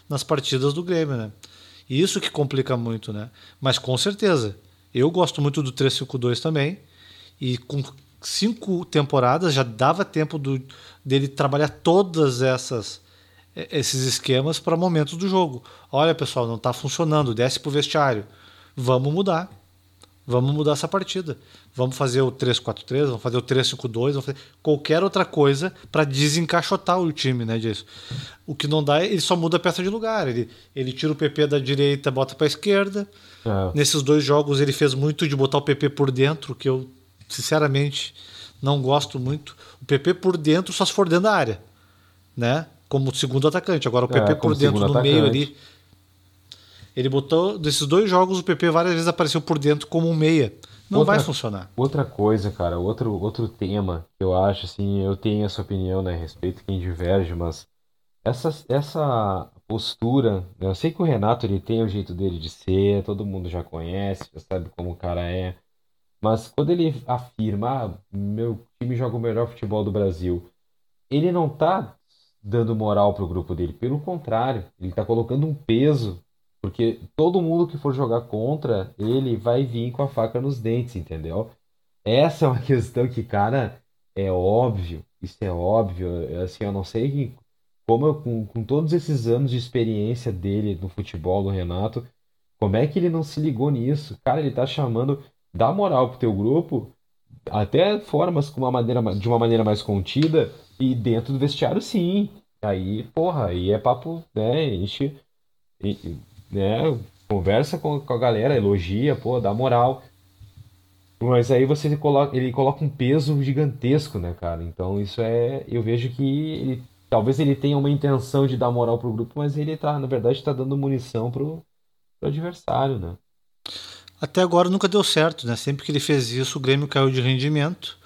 nas partidas do Grêmio, né? Isso que complica muito, né? Mas com certeza, Eu gosto muito do 352 também. E com cinco temporadas já dava tempo do, dele trabalhar todas essas esses esquemas para momentos do jogo. Olha, pessoal, não está funcionando, desce pro vestiário. Vamos mudar. Vamos mudar essa partida. Vamos fazer o 3-4-3, vamos fazer o 3-5-2, vamos fazer qualquer outra coisa para desencaixotar o time, né, disso. O que não dá, ele só muda a peça de lugar. Ele, ele tira o PP da direita, bota para esquerda. É. Nesses dois jogos ele fez muito de botar o PP por dentro, que eu sinceramente não gosto muito. O PP por dentro só se for dentro da área, né? Como segundo atacante. Agora o PP é, por dentro, no atacante. meio ali. Ele botou desses dois jogos o PP várias vezes apareceu por dentro como um meia. Não outra, vai funcionar. Outra coisa, cara, outro, outro tema que eu acho, assim, eu tenho essa opinião, né, a respeito quem diverge, mas essa, essa postura, né, eu sei que o Renato ele tem o jeito dele de ser, todo mundo já conhece, já sabe como o cara é, mas quando ele afirma, ah, meu time joga o melhor futebol do Brasil, ele não tá dando moral pro grupo dele, pelo contrário, ele tá colocando um peso porque todo mundo que for jogar contra ele vai vir com a faca nos dentes, entendeu? Essa é uma questão que, cara, é óbvio. Isso é óbvio. Assim, eu não sei como eu, com, com todos esses anos de experiência dele no futebol, do Renato, como é que ele não se ligou nisso? Cara, ele tá chamando, dá moral pro teu grupo, até formas com uma maneira, de uma maneira mais contida, e dentro do vestiário, sim. Aí, porra, aí é papo, né? Enche, né? Conversa com, com a galera, elogia, pô, dá moral. Mas aí você coloca, ele coloca um peso gigantesco, né, cara? Então isso é, eu vejo que ele, talvez ele tenha uma intenção de dar moral pro grupo, mas ele tá, na verdade, tá dando munição pro, pro adversário, né? Até agora nunca deu certo, né? Sempre que ele fez isso, o Grêmio caiu de rendimento.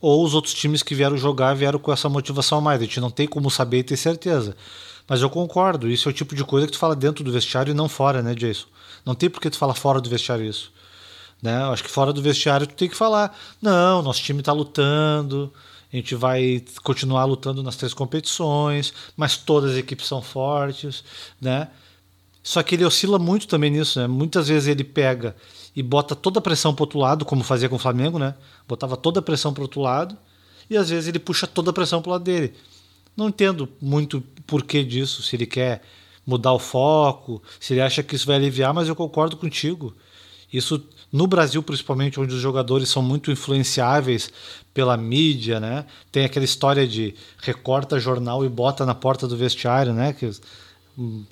Ou os outros times que vieram jogar vieram com essa motivação a mais. A gente não tem como saber e ter certeza. Mas eu concordo, isso é o tipo de coisa que tu fala dentro do vestiário e não fora, né, Jason? Não tem por que tu falar fora do vestiário isso. Né? Acho que fora do vestiário tu tem que falar, não, nosso time está lutando, a gente vai continuar lutando nas três competições, mas todas as equipes são fortes, né? Só que ele oscila muito também nisso, né? Muitas vezes ele pega e bota toda a pressão para outro lado, como fazia com o Flamengo, né? Botava toda a pressão para outro lado, e às vezes ele puxa toda a pressão para o lado dele. Não entendo muito porquê disso, se ele quer mudar o foco, se ele acha que isso vai aliviar, mas eu concordo contigo. Isso no Brasil, principalmente, onde os jogadores são muito influenciáveis pela mídia, né? Tem aquela história de recorta jornal e bota na porta do vestiário, né? Que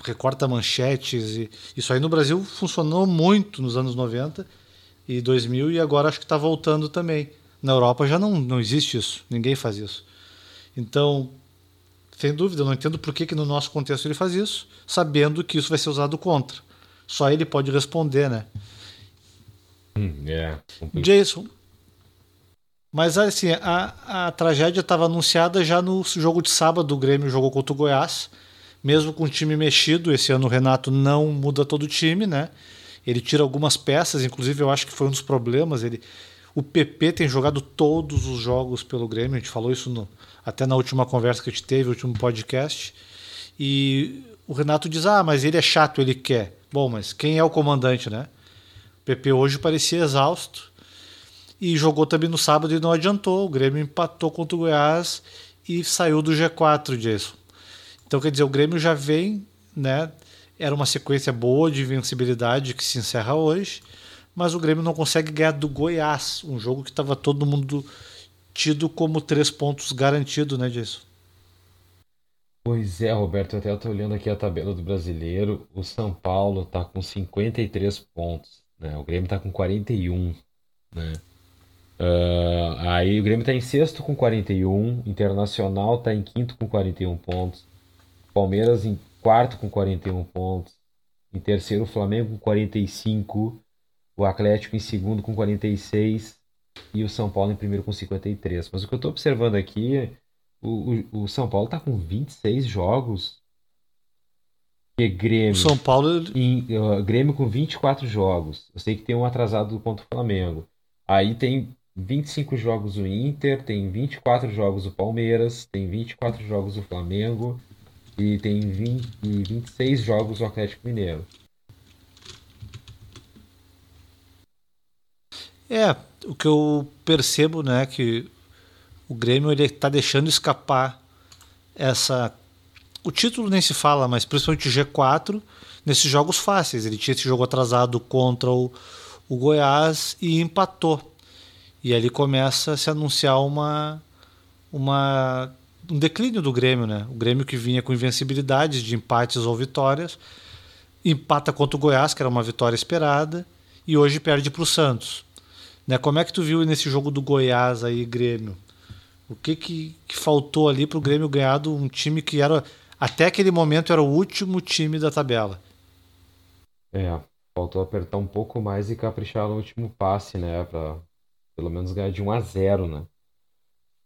recorta manchetes e isso aí no Brasil funcionou muito nos anos 90 e 2000 e agora acho que está voltando também. Na Europa já não, não existe isso, ninguém faz isso. Então, sem dúvida, eu não entendo por que, que no nosso contexto ele faz isso, sabendo que isso vai ser usado contra. Só ele pode responder, né? Hum, é. Jason. Mas assim, a, a tragédia estava anunciada já no jogo de sábado. O Grêmio jogou contra o Goiás. Mesmo com o time mexido, esse ano o Renato não muda todo o time, né? Ele tira algumas peças, inclusive eu acho que foi um dos problemas. Ele, o PP tem jogado todos os jogos pelo Grêmio, a gente falou isso no, até na última conversa que a gente teve, último podcast. E o Renato diz: Ah, mas ele é chato, ele quer. Bom, mas quem é o comandante, né? O PP hoje parecia exausto e jogou também no sábado e não adiantou. O Grêmio empatou contra o Goiás e saiu do G4, Jason. Então, quer dizer, o Grêmio já vem, né? Era uma sequência boa de invencibilidade que se encerra hoje, mas o Grêmio não consegue ganhar do Goiás, um jogo que estava todo mundo tido como três pontos garantido, né, Jason? Pois é, Roberto, até eu tô olhando aqui a tabela do brasileiro. O São Paulo tá com 53 pontos, né? O Grêmio tá com 41, né? Uh, aí o Grêmio tá em sexto com 41, Internacional tá em quinto com 41 pontos, Palmeiras em quarto com 41 pontos, em terceiro o Flamengo com 45, o Atlético em segundo com 46, e o São Paulo em primeiro com 53. Mas o que eu estou observando aqui, o, o, o São Paulo está com 26 jogos. Que Grêmio. O São Paulo. Em, uh, Grêmio com 24 jogos. Eu sei que tem um atrasado contra o Flamengo. Aí tem 25 jogos o Inter, tem 24 jogos o Palmeiras, tem 24 jogos o Flamengo e tem 20, e 26 jogos o Atlético Mineiro. É, o que eu percebo, né, que o Grêmio ele está deixando escapar essa. O título nem se fala, mas principalmente o G4 nesses jogos fáceis. Ele tinha esse jogo atrasado contra o, o Goiás e empatou. E ali começa a se anunciar uma, uma, um declínio do Grêmio, né? O Grêmio que vinha com invencibilidades de empates ou vitórias, empata contra o Goiás, que era uma vitória esperada, e hoje perde para o Santos. Né? Como é que tu viu nesse jogo do Goiás aí, Grêmio? O que, que, que faltou ali para o Grêmio ganhar de um time que era até aquele momento era o último time da tabela? É, faltou apertar um pouco mais e caprichar no último passe, né? Para pelo menos ganhar de 1 a 0, né?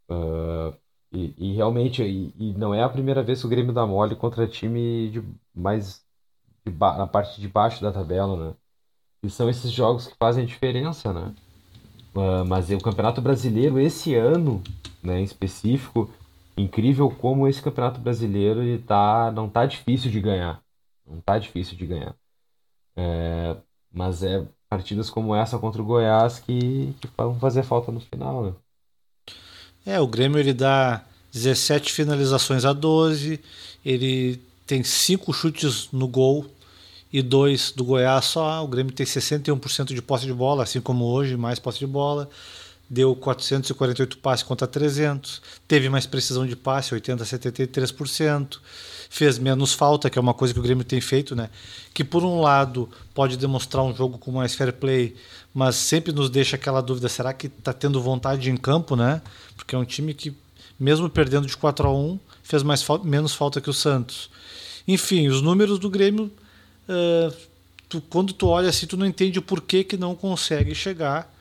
Uh, e, e, realmente, e, e, não é a primeira vez que o Grêmio dá mole contra time de mais de na parte de baixo da tabela, né? E são esses jogos que fazem a diferença, né? Uh, mas o Campeonato Brasileiro esse ano, né, em específico, incrível como esse Campeonato Brasileiro ele tá, não tá difícil de ganhar. Não tá difícil de ganhar. É, mas é partidas como essa contra o Goiás que, que vão fazer falta no final, né? É, o Grêmio ele dá 17 finalizações a 12, ele tem 5 chutes no gol e dois do Goiás só. O Grêmio tem 61% de posse de bola, assim como hoje, mais posse de bola. Deu 448 passes contra 300. Teve mais precisão de passe, 80 a 73%. Fez menos falta, que é uma coisa que o Grêmio tem feito, né? Que por um lado pode demonstrar um jogo com mais fair play, mas sempre nos deixa aquela dúvida: será que está tendo vontade em campo, né? Porque é um time que, mesmo perdendo de 4 a 1 fez mais menos falta que o Santos. Enfim, os números do Grêmio, uh, tu, quando tu olha assim, tu não entende o porquê que não consegue chegar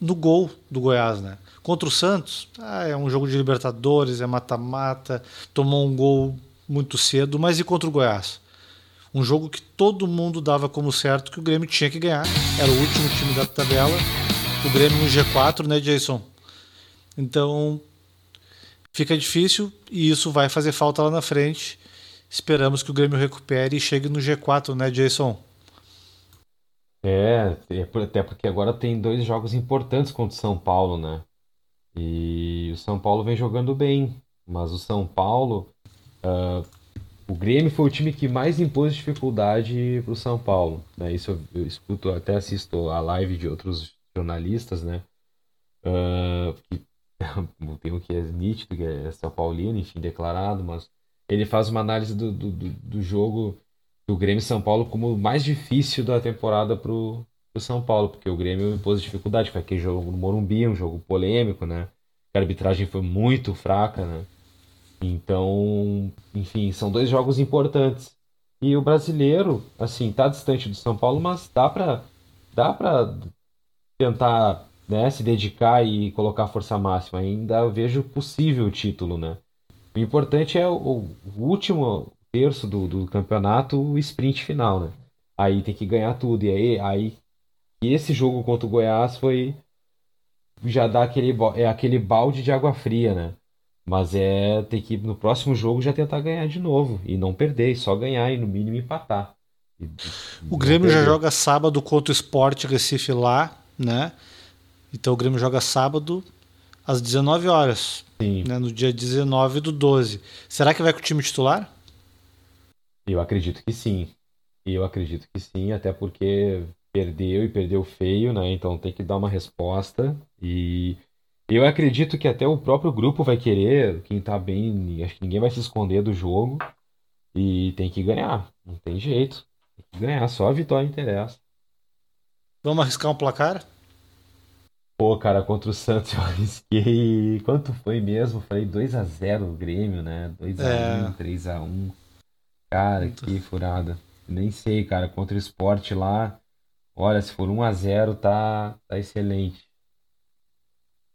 no gol do Goiás, né? Contra o Santos, ah, é um jogo de Libertadores, é mata-mata, tomou um gol muito cedo, mas e contra o Goiás? Um jogo que todo mundo dava como certo que o Grêmio tinha que ganhar. Era o último time da tabela. O Grêmio no G4, né, Jason? Então fica difícil e isso vai fazer falta lá na frente. Esperamos que o Grêmio recupere e chegue no G4, né, Jason? É, é até porque agora tem dois jogos importantes contra o São Paulo, né? E o São Paulo vem jogando bem, mas o São Paulo, uh, o Grêmio foi o time que mais impôs dificuldade para o São Paulo. Né? Isso eu, eu, escuto, até assisto a live de outros jornalistas, né? Uh, que tem um que é nítido, que é São Paulino, enfim, declarado, mas ele faz uma análise do, do, do jogo do Grêmio São Paulo como o mais difícil da temporada pro, pro São Paulo, porque o Grêmio impôs dificuldade, foi aquele jogo no Morumbi, um jogo polêmico, né? A arbitragem foi muito fraca, né? Então, enfim, são dois jogos importantes. E o brasileiro, assim, tá distante do São Paulo, mas dá pra, dá pra tentar né, se dedicar e colocar força máxima. Ainda vejo possível o título, né? O importante é o, o último terço do, do campeonato, o sprint final, né? Aí tem que ganhar tudo. E aí, aí e esse jogo contra o Goiás foi já dá aquele é aquele balde de água fria, né? Mas é ter que no próximo jogo já tentar ganhar de novo e não perder, e só ganhar e no mínimo empatar. E, o Grêmio já joga sábado contra o Sport Recife lá, né? Então o Grêmio joga sábado às 19 horas. Né, no dia 19 do 12. Será que vai com o time titular? Eu acredito que sim. Eu acredito que sim, até porque perdeu e perdeu feio, né? Então tem que dar uma resposta. E eu acredito que até o próprio grupo vai querer, quem tá bem, acho que ninguém vai se esconder do jogo. E tem que ganhar. Não tem jeito. Tem que ganhar, só a vitória interessa. Vamos arriscar um placar? Pô, cara, contra o Santos eu arrisquei. Quanto foi mesmo? Falei 2x0 o Grêmio, né? 2x1, é. 3x1. Cara, Muito. que furada. Nem sei, cara. Contra o esporte lá. Olha, se for 1x0, tá, tá excelente.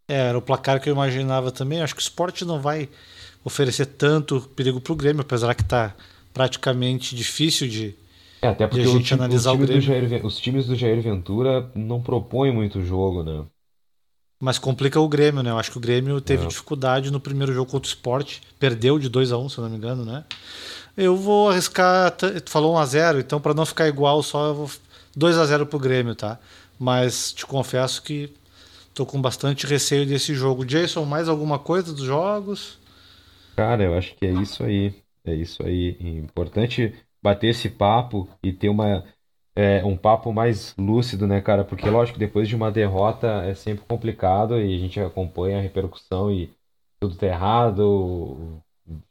É, era o placar que eu imaginava também. Acho que o esporte não vai oferecer tanto perigo pro Grêmio, apesar que tá praticamente difícil de, é, até porque a gente o, analisar o, Grêmio. Jair, os times do Jair Ventura não propõem muito jogo, né? Mas complica o Grêmio, né? Eu acho que o Grêmio teve é. dificuldade no primeiro jogo contra o Sport. Perdeu de 2 a 1 um, se eu não me engano, né? Eu vou arriscar. Tu falou 1 a 0 então para não ficar igual, só eu vou 2 a 0 pro Grêmio, tá? mas te confesso que tô com bastante receio desse jogo. Jason, mais alguma coisa dos jogos? Cara, eu acho que é isso aí. É isso aí. Importante bater esse papo e ter uma, é, um papo mais lúcido, né, cara? Porque, lógico, depois de uma derrota é sempre complicado e a gente acompanha a repercussão e tudo tá errado, o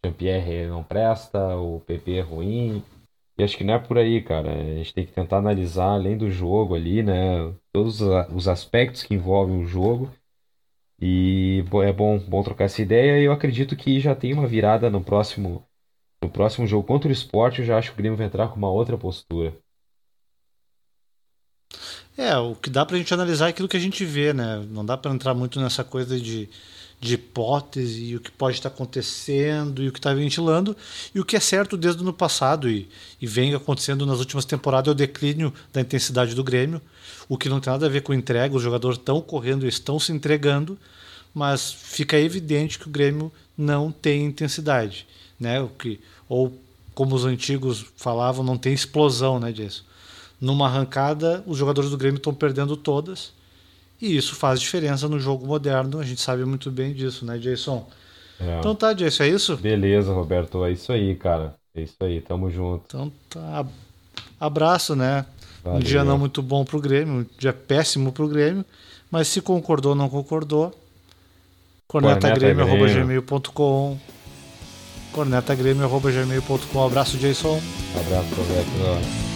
Jean-Pierre não presta, o PP é ruim. E acho que não é por aí, cara. A gente tem que tentar analisar, além do jogo ali, né, todos os aspectos que envolvem o jogo. E é bom, bom trocar essa ideia. E eu acredito que já tem uma virada no próximo no próximo jogo contra o esporte, eu já acho que o Grêmio vai entrar com uma outra postura. É, o que dá pra gente analisar é aquilo que a gente vê, né? Não dá para entrar muito nessa coisa de, de hipótese e o que pode estar acontecendo e o que está ventilando. E o que é certo desde o ano passado e, e vem acontecendo nas últimas temporadas é o declínio da intensidade do Grêmio, o que não tem nada a ver com entrega, os jogadores estão correndo estão se entregando, mas fica evidente que o Grêmio não tem intensidade né? O que, ou como os antigos falavam, não tem explosão, né, disso. Numa arrancada, os jogadores do Grêmio estão perdendo todas. E isso faz diferença no jogo moderno, a gente sabe muito bem disso, né, Jason? É. Então tá, Jason, é isso? Beleza, Roberto, é isso aí, cara. É isso aí, tamo junto. Então tá. Abraço, né? Valeu. Um dia não muito bom pro Grêmio, um dia péssimo pro Grêmio, mas se concordou ou não concordou, cornetagrêmio.gmail.com cornetagrêmio.gmail.com. Abraço, Jason. Abraço, Roberto.